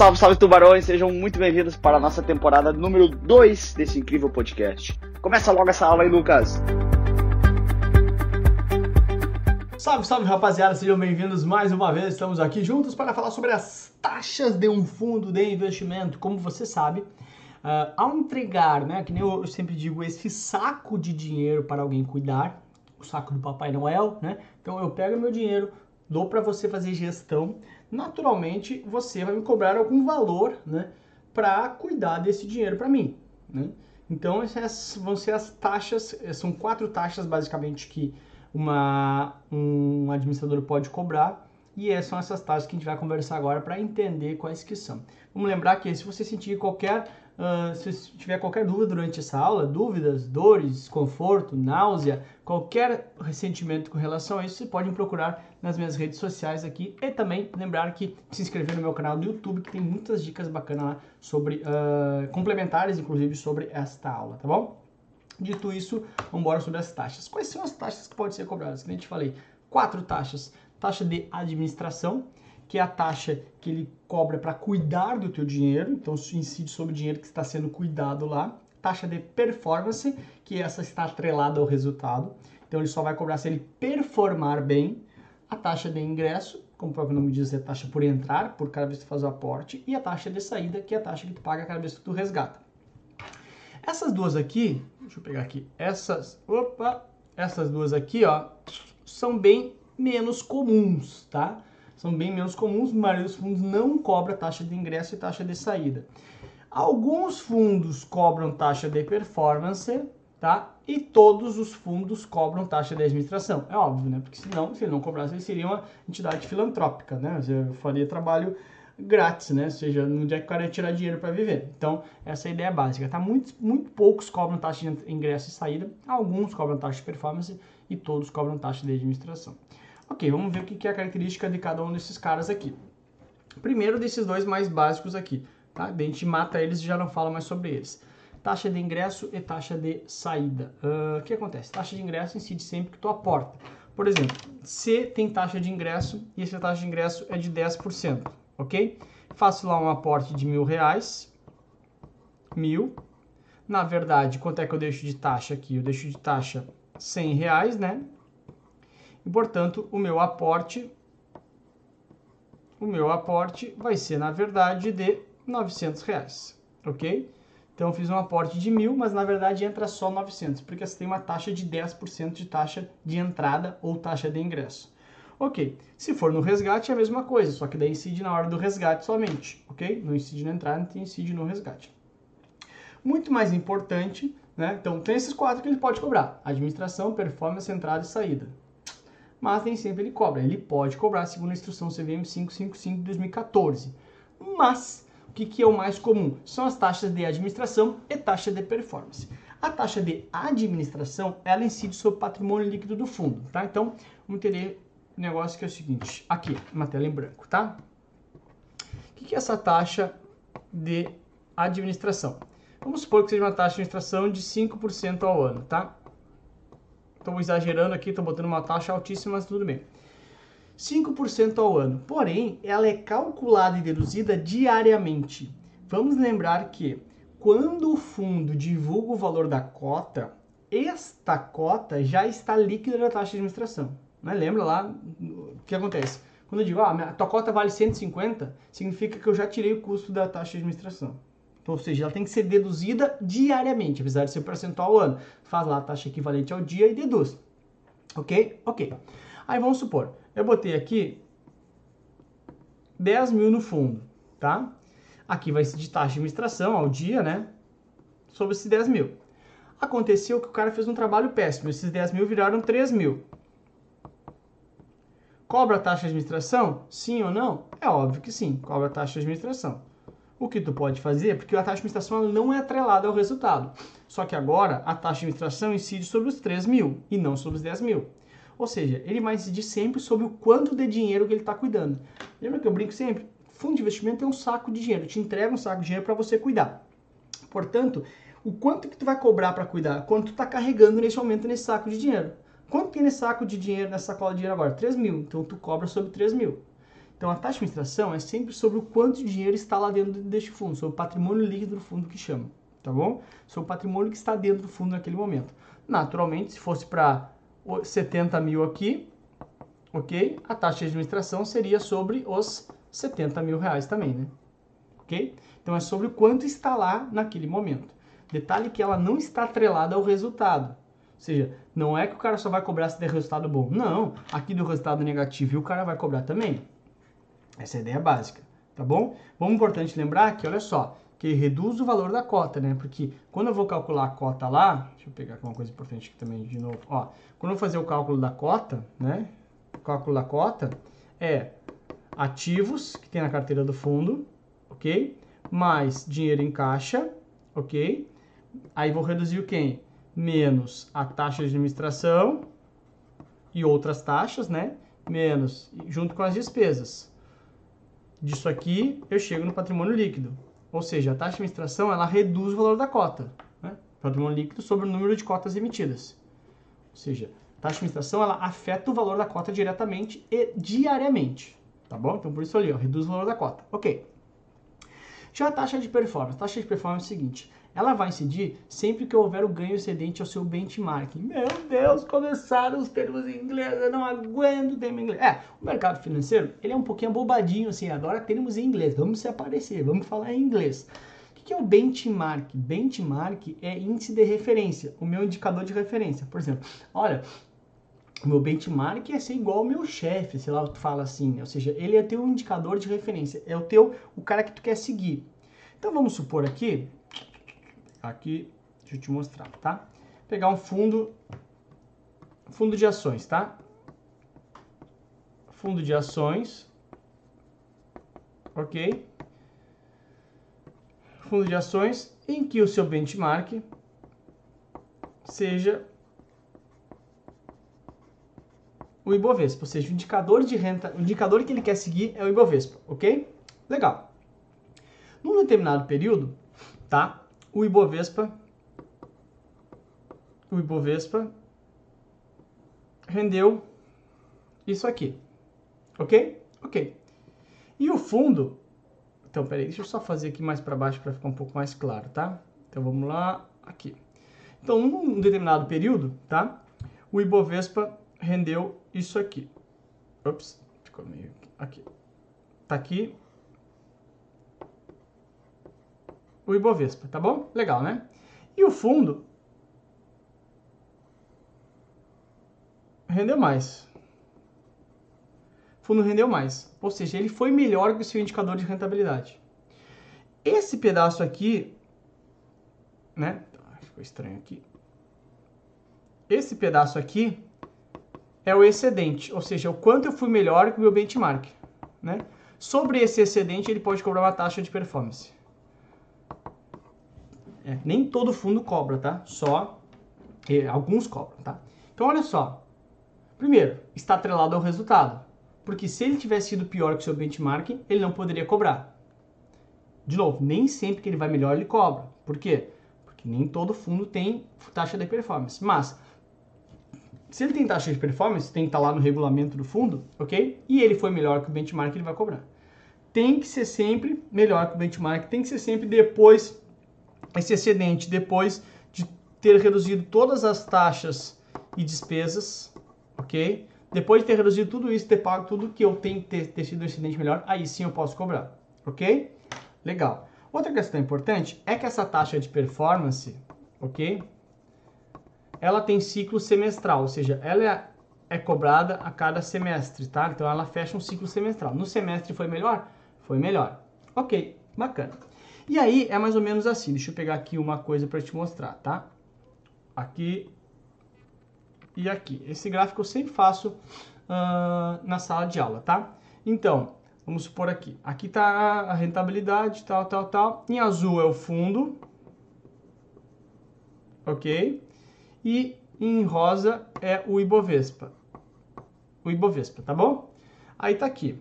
Salve, salve tubarões, sejam muito bem-vindos para a nossa temporada número 2 desse incrível podcast. Começa logo essa aula aí, Lucas. Salve, salve rapaziada, sejam bem-vindos mais uma vez. Estamos aqui juntos para falar sobre as taxas de um fundo de investimento. Como você sabe, uh, ao entregar, né, que nem eu sempre digo, esse saco de dinheiro para alguém cuidar, o saco do Papai Noel, né? Então eu pego meu dinheiro, dou para você fazer gestão, naturalmente você vai me cobrar algum valor, né, para cuidar desse dinheiro para mim, né? Então essas vão ser as taxas, são quatro taxas basicamente que uma, um administrador pode cobrar e são essas taxas que a gente vai conversar agora para entender quais que são. Vamos lembrar que se você sentir qualquer Uh, se tiver qualquer dúvida durante essa aula, dúvidas, dores, desconforto, náusea, qualquer ressentimento com relação a isso, você pode me procurar nas minhas redes sociais aqui e também lembrar que se inscrever no meu canal do YouTube que tem muitas dicas bacanas lá sobre uh, complementares, inclusive sobre esta aula, tá bom? Dito isso, vamos embora sobre as taxas. Quais são as taxas que podem ser cobradas? Como a gente falei, quatro taxas: taxa de administração, que é a taxa que ele cobra para cuidar do teu dinheiro, então incide sobre o dinheiro que está sendo cuidado lá. Taxa de performance, que essa está atrelada ao resultado, então ele só vai cobrar se ele performar bem. A taxa de ingresso, como o próprio nome diz, é a taxa por entrar, por cada vez que tu faz o aporte, e a taxa de saída, que é a taxa que tu paga cada vez que tu resgata. Essas duas aqui, deixa eu pegar aqui, essas, opa, essas duas aqui, ó, são bem menos comuns, tá? São bem menos comuns, maioria dos fundos não cobra taxa de ingresso e taxa de saída. Alguns fundos cobram taxa de performance, tá? E todos os fundos cobram taxa de administração. É óbvio, né? Porque senão, se ele não cobrasse, ele seria uma entidade filantrópica, né? Você faria trabalho grátis, né? Ou seja, não é que o cara ia tirar dinheiro para viver. Então, essa é a ideia básica, tá? Muito, muito poucos cobram taxa de ingresso e saída, alguns cobram taxa de performance e todos cobram taxa de administração. Ok, vamos ver o que é a característica de cada um desses caras aqui. Primeiro desses dois mais básicos aqui, tá? A gente mata eles e já não fala mais sobre eles. Taxa de ingresso e taxa de saída. Uh, o que acontece? Taxa de ingresso incide sempre que tu aporta. Por exemplo, se tem taxa de ingresso e essa taxa de ingresso é de 10%, ok? Faço lá um aporte de mil reais, mil. Na verdade, quanto é que eu deixo de taxa aqui? Eu deixo de taxa 100 reais, né? E, portanto, o meu aporte o meu aporte vai ser, na verdade, de 900 reais, ok? Então, fiz um aporte de mil, mas na verdade entra só 900, porque você tem uma taxa de 10% de taxa de entrada ou taxa de ingresso. Ok, se for no resgate é a mesma coisa, só que daí incide na hora do resgate somente, ok? Não incide na entrada, não incide no resgate. Muito mais importante, né? Então, tem esses quatro que ele pode cobrar: administração, performance, entrada e saída mas nem sempre ele cobra. Ele pode cobrar segundo a instrução CVM 555 de 2014. Mas o que, que é o mais comum? São as taxas de administração e taxa de performance. A taxa de administração, ela incide sobre o patrimônio líquido do fundo, tá? Então, vamos entender o negócio que é o seguinte, aqui, uma tela em branco, tá? O que, que é essa taxa de administração? Vamos supor que seja uma taxa de administração de 5% ao ano, tá? Estou exagerando aqui, estou botando uma taxa altíssima, mas tudo bem. 5% ao ano. Porém, ela é calculada e deduzida diariamente. Vamos lembrar que quando o fundo divulga o valor da cota, esta cota já está líquida na taxa de administração. Né? Lembra lá o que acontece? Quando eu digo, ah, a tua cota vale 150, significa que eu já tirei o custo da taxa de administração. Então, ou seja, ela tem que ser deduzida diariamente, apesar de ser percentual ao ano. Faz lá a taxa equivalente ao dia e deduz. Ok? Ok. Aí vamos supor, eu botei aqui 10 mil no fundo, tá? Aqui vai ser de taxa de administração ao dia, né? Sobre esses 10 mil. Aconteceu que o cara fez um trabalho péssimo. Esses 10 mil viraram 3 mil. Cobra a taxa de administração? Sim ou não? É óbvio que sim, cobra a taxa de administração. O que tu pode fazer, porque a taxa de administração não é atrelada ao resultado. Só que agora a taxa de administração incide sobre os 3 mil e não sobre os 10 mil. Ou seja, ele vai incidir sempre sobre o quanto de dinheiro que ele está cuidando. Lembra que eu brinco sempre? Fundo de investimento é um saco de dinheiro, te entrega um saco de dinheiro para você cuidar. Portanto, o quanto que tu vai cobrar para cuidar? Quanto tu está carregando nesse momento nesse saco de dinheiro? Quanto tem nesse saco de dinheiro, nessa sacola de dinheiro agora? 3 mil. Então tu cobra sobre 3 mil. Então a taxa de administração é sempre sobre o quanto de dinheiro está lá dentro deste fundo, sobre o patrimônio líquido do fundo que chama, tá bom? Sobre o patrimônio que está dentro do fundo naquele momento. Naturalmente, se fosse para 70 mil aqui, ok? A taxa de administração seria sobre os 70 mil reais também, né? Ok? Então é sobre o quanto está lá naquele momento. Detalhe que ela não está atrelada ao resultado. Ou seja, não é que o cara só vai cobrar se der resultado bom. Não, aqui do resultado negativo o cara vai cobrar também. Essa é a ideia básica, tá bom? Bom, importante lembrar que, olha só, que reduz o valor da cota, né? Porque quando eu vou calcular a cota lá, deixa eu pegar uma coisa importante aqui também de novo, ó. Quando eu fazer o cálculo da cota, né? O cálculo da cota é ativos que tem na carteira do fundo, ok? Mais dinheiro em caixa, ok? Aí vou reduzir o quem? Menos a taxa de administração e outras taxas, né? Menos, junto com as despesas. Disso aqui, eu chego no patrimônio líquido. Ou seja, a taxa de administração, ela reduz o valor da cota. Né? Patrimônio líquido sobre o número de cotas emitidas. Ou seja, a taxa de administração, ela afeta o valor da cota diretamente e diariamente. Tá bom? Então, por isso ali, ó, reduz o valor da cota. Ok. Já a taxa de performance. A taxa de performance é o seguinte, ela vai incidir sempre que houver o ganho excedente ao seu benchmark. Meu Deus, começaram os termos em inglês, eu não aguento termo em inglês. É, o mercado financeiro, ele é um pouquinho abobadinho, assim, adora termos em inglês, vamos se aparecer, vamos falar em inglês. O que é o benchmark? Benchmark é índice de referência, o meu indicador de referência. Por exemplo, olha, o meu benchmark é ser igual ao meu chefe, sei lá, tu fala assim, ou seja, ele é teu indicador de referência, é o teu, o cara que tu quer seguir. Então vamos supor aqui Aqui, deixa eu te mostrar, tá? Pegar um fundo, fundo de ações, tá? Fundo de ações, ok? Fundo de ações em que o seu benchmark seja o Ibovespa, ou seja, o indicador de renta, o indicador que ele quer seguir é o Ibovespa, ok? Legal. Num determinado período, tá? O Ibovespa, o Ibovespa rendeu isso aqui, ok? Ok. E o fundo, então peraí, deixa eu só fazer aqui mais para baixo para ficar um pouco mais claro, tá? Então vamos lá, aqui. Então, num determinado período, tá? O Ibovespa rendeu isso aqui. Ops, ficou meio aqui. Tá aqui, o Ibovespa, tá bom? Legal, né? E o fundo rendeu mais. O fundo rendeu mais, ou seja, ele foi melhor que o seu indicador de rentabilidade. Esse pedaço aqui, né? Ficou estranho aqui. Esse pedaço aqui é o excedente, ou seja, o quanto eu fui melhor que o meu benchmark, né? Sobre esse excedente, ele pode cobrar uma taxa de performance. É, nem todo fundo cobra, tá? Só é, alguns cobram, tá? Então, olha só. Primeiro, está atrelado ao resultado. Porque se ele tivesse sido pior que o seu benchmark, ele não poderia cobrar. De novo, nem sempre que ele vai melhor, ele cobra. Por quê? Porque nem todo fundo tem taxa de performance. Mas, se ele tem taxa de performance, tem que estar lá no regulamento do fundo, ok? E ele foi melhor que o benchmark, ele vai cobrar. Tem que ser sempre melhor que o benchmark, tem que ser sempre depois esse excedente depois de ter reduzido todas as taxas e despesas, ok? Depois de ter reduzido tudo isso, ter pago tudo que eu tenho que ter, ter sido um excedente melhor, aí sim eu posso cobrar, ok? Legal. Outra questão importante é que essa taxa de performance, ok? Ela tem ciclo semestral, ou seja, ela é, é cobrada a cada semestre, tá? Então ela fecha um ciclo semestral. No semestre foi melhor? Foi melhor. Ok, bacana. E aí é mais ou menos assim. Deixa eu pegar aqui uma coisa para te mostrar, tá? Aqui e aqui. Esse gráfico eu sempre faço uh, na sala de aula, tá? Então, vamos supor aqui. Aqui está a rentabilidade, tal, tal, tal. Em azul é o fundo, ok? E em rosa é o Ibovespa. O Ibovespa, tá bom? Aí tá aqui.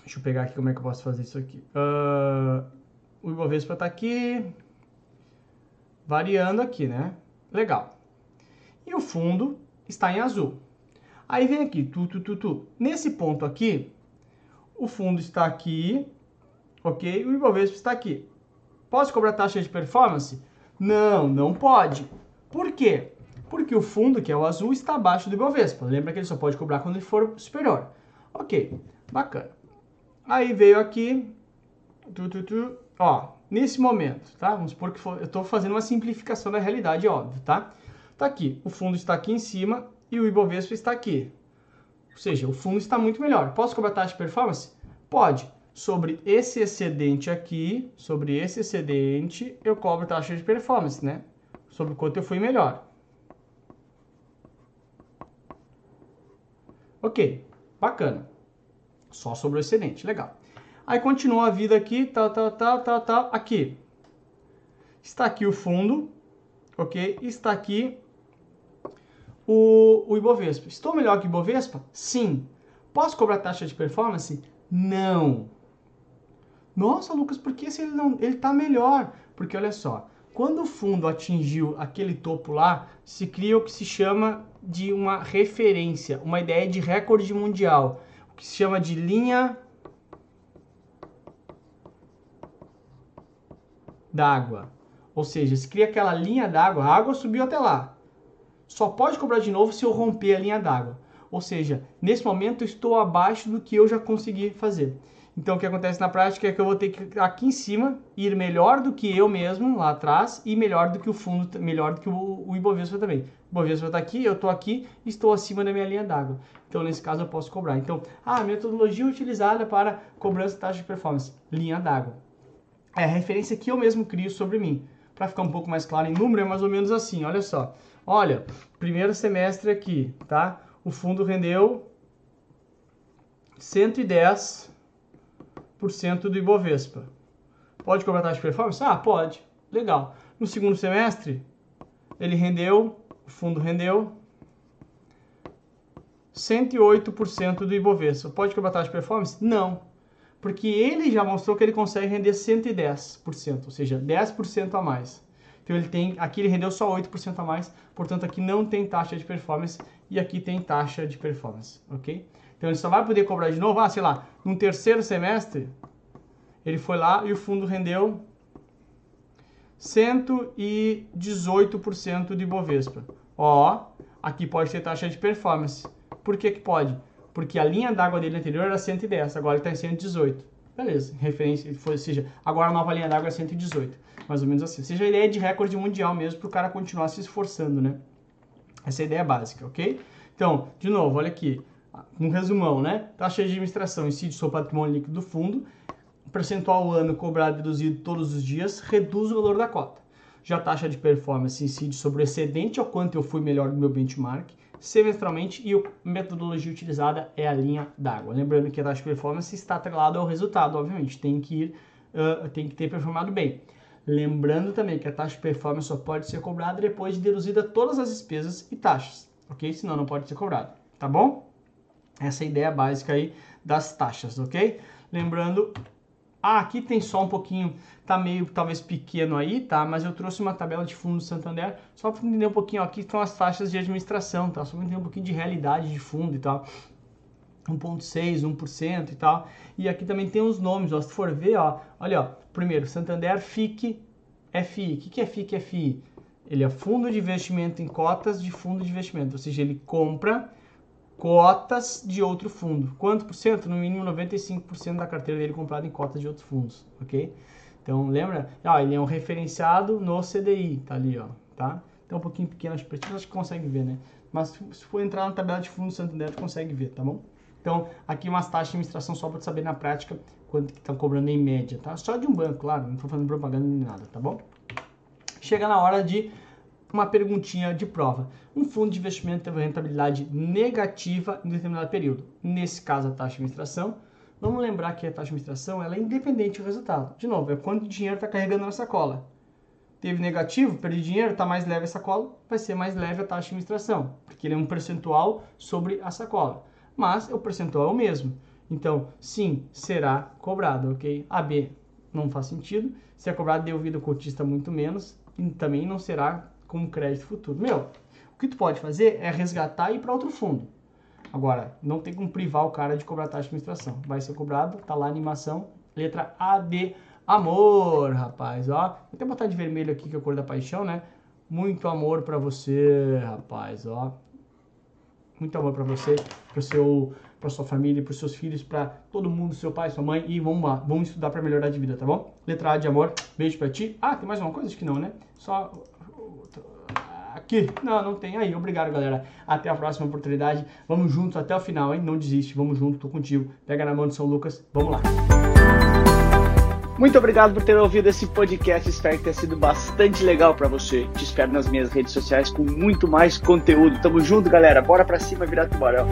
Deixa eu pegar aqui como é que eu posso fazer isso aqui. Uh, o Ibovespa está aqui, variando aqui, né? Legal. E o fundo está em azul. Aí vem aqui, tu, tu, tu, tu. Nesse ponto aqui, o fundo está aqui, ok? O Ibovespa está aqui. Posso cobrar taxa de performance? Não, não pode. Por quê? Porque o fundo, que é o azul, está abaixo do Ibovespa. Lembra que ele só pode cobrar quando ele for superior. Ok, bacana. Aí veio aqui, tu, tu, tu, ó, nesse momento, tá? Vamos supor que for, eu estou fazendo uma simplificação da realidade, óbvio, tá? Tá aqui, o fundo está aqui em cima e o Ibovespa está aqui. Ou seja, o fundo está muito melhor. Posso cobrar taxa de performance? Pode. Sobre esse excedente aqui, sobre esse excedente, eu cobro taxa de performance, né? Sobre quanto eu fui melhor. Ok, bacana. Só sobre o excedente, legal. Aí continua a vida aqui, tal, tal, tal, tal, tal. Aqui. Está aqui o fundo, ok? Está aqui o, o Ibovespa. Estou melhor que o Ibovespa? Sim. Posso cobrar taxa de performance? Não. Nossa, Lucas, por que se ele não ele está melhor? Porque olha só, quando o fundo atingiu aquele topo lá, se cria o que se chama de uma referência, uma ideia de recorde mundial, o que se chama de linha d'água. Ou seja, se cria aquela linha d'água, a água subiu até lá. Só pode cobrar de novo se eu romper a linha d'água. Ou seja, nesse momento eu estou abaixo do que eu já consegui fazer. Então o que acontece na prática é que eu vou ter que aqui em cima ir melhor do que eu mesmo lá atrás e melhor do que o fundo, melhor do que o, o Ibovespa também. O Ibovespa está aqui, eu estou aqui estou acima da minha linha d'água. Então nesse caso eu posso cobrar. Então, a metodologia utilizada para cobrança de taxa de performance, linha d'água. É a referência que eu mesmo crio sobre mim. Para ficar um pouco mais claro em número, é mais ou menos assim, olha só. Olha, primeiro semestre aqui, tá? O fundo rendeu 110 do Ibovespa. Pode cobrar taxa de performance? Ah, pode. Legal. No segundo semestre, ele rendeu, o fundo rendeu 108% do Ibovespa. Pode cobrar taxa de performance? Não. Porque ele já mostrou que ele consegue render 110%, ou seja, 10% a mais. Então ele tem, aqui ele rendeu só 8% a mais, portanto aqui não tem taxa de performance e aqui tem taxa de performance, ok? Então ele só vai poder cobrar de novo, ah, sei lá, no terceiro semestre, ele foi lá e o fundo rendeu 118% de Bovespa. Ó, aqui pode ter taxa de performance. Por que que pode? Porque a linha d'água dele anterior era 110, agora ele está em 118. Beleza, referência, ou seja, agora a nova linha d'água é 118. Mais ou menos assim. Ou seja, a ideia de recorde mundial mesmo para o cara continuar se esforçando, né? Essa é a ideia básica, ok? Então, de novo, olha aqui um resumão, né? Taxa de administração incide sobre o patrimônio líquido do fundo, percentual ano cobrado deduzido todos os dias reduz o valor da cota. Já a taxa de performance incide sobre o excedente ao quanto eu fui melhor do meu benchmark semestralmente e a metodologia utilizada é a linha d'água. Lembrando que a taxa de performance está atrelada ao resultado, obviamente, tem que ir, uh, tem que ter performado bem. Lembrando também que a taxa de performance só pode ser cobrada depois de deduzida todas as despesas e taxas, ok? Senão não pode ser cobrado, tá bom? Essa é a ideia básica aí das taxas, ok? Lembrando, ah, aqui tem só um pouquinho, tá meio talvez pequeno aí, tá? Mas eu trouxe uma tabela de fundo do Santander só para entender um pouquinho, ó, aqui estão as taxas de administração, tá? Só para entender um pouquinho de realidade de fundo e tal. 1.6, 1% e tal. E aqui também tem os nomes, ó, se for ver, ó, olha, ó, primeiro, Santander FIC FI. O que, que é FIC FI? Ele é fundo de investimento em cotas de fundo de investimento, ou seja, ele compra cotas de outro fundo. Quanto por cento? No mínimo 95% da carteira dele comprada em cotas de outros fundos, ok? Então, lembra? Ah, ele é um referenciado no CDI, tá ali, ó, tá? Então, um pouquinho pequeno, acho que que consegue ver, né? Mas se for entrar na tabela de fundo Santander, consegue ver, tá bom? Então, aqui umas taxas de administração só para saber na prática quanto que estão tá cobrando em média, tá? Só de um banco, claro, não estou fazendo propaganda nem nada, tá bom? Chega na hora de uma perguntinha de prova. Um fundo de investimento teve rentabilidade negativa em determinado período. Nesse caso, a taxa de administração. Vamos lembrar que a taxa de administração ela é independente do resultado. De novo, é quanto dinheiro está carregando na sacola. Teve negativo, perdi dinheiro, está mais leve a sacola, vai ser mais leve a taxa de administração, porque ele é um percentual sobre a sacola. Mas o percentual é o mesmo. Então, sim, será cobrado, ok? A B não faz sentido. Se é cobrado devido ao cotista muito menos, também não será como crédito futuro. Meu, o que tu pode fazer é resgatar e ir para outro fundo. Agora, não tem como privar o cara de cobrar taxa de administração. Vai ser cobrado, tá lá a animação, letra A de amor, rapaz, ó. Vou até botar de vermelho aqui, que é a cor da paixão, né? Muito amor para você, rapaz, ó. Muito amor para você, para seu, para sua família, para seus filhos, para todo mundo, seu pai, sua mãe e vamos lá, vamos estudar para melhorar de vida, tá bom? Letra A de amor. Beijo para ti. Ah, tem mais uma coisa? Acho que não, né? Só aqui. Não, não tem aí. Obrigado, galera. Até a próxima oportunidade. Vamos juntos até o final, hein? Não desiste. Vamos junto, tô contigo. Pega na mão de São Lucas. Vamos lá. Muito obrigado por ter ouvido esse podcast. Espero que tenha sido bastante legal para você. Te espero nas minhas redes sociais com muito mais conteúdo. Tamo junto, galera. Bora pra cima virar tubarão.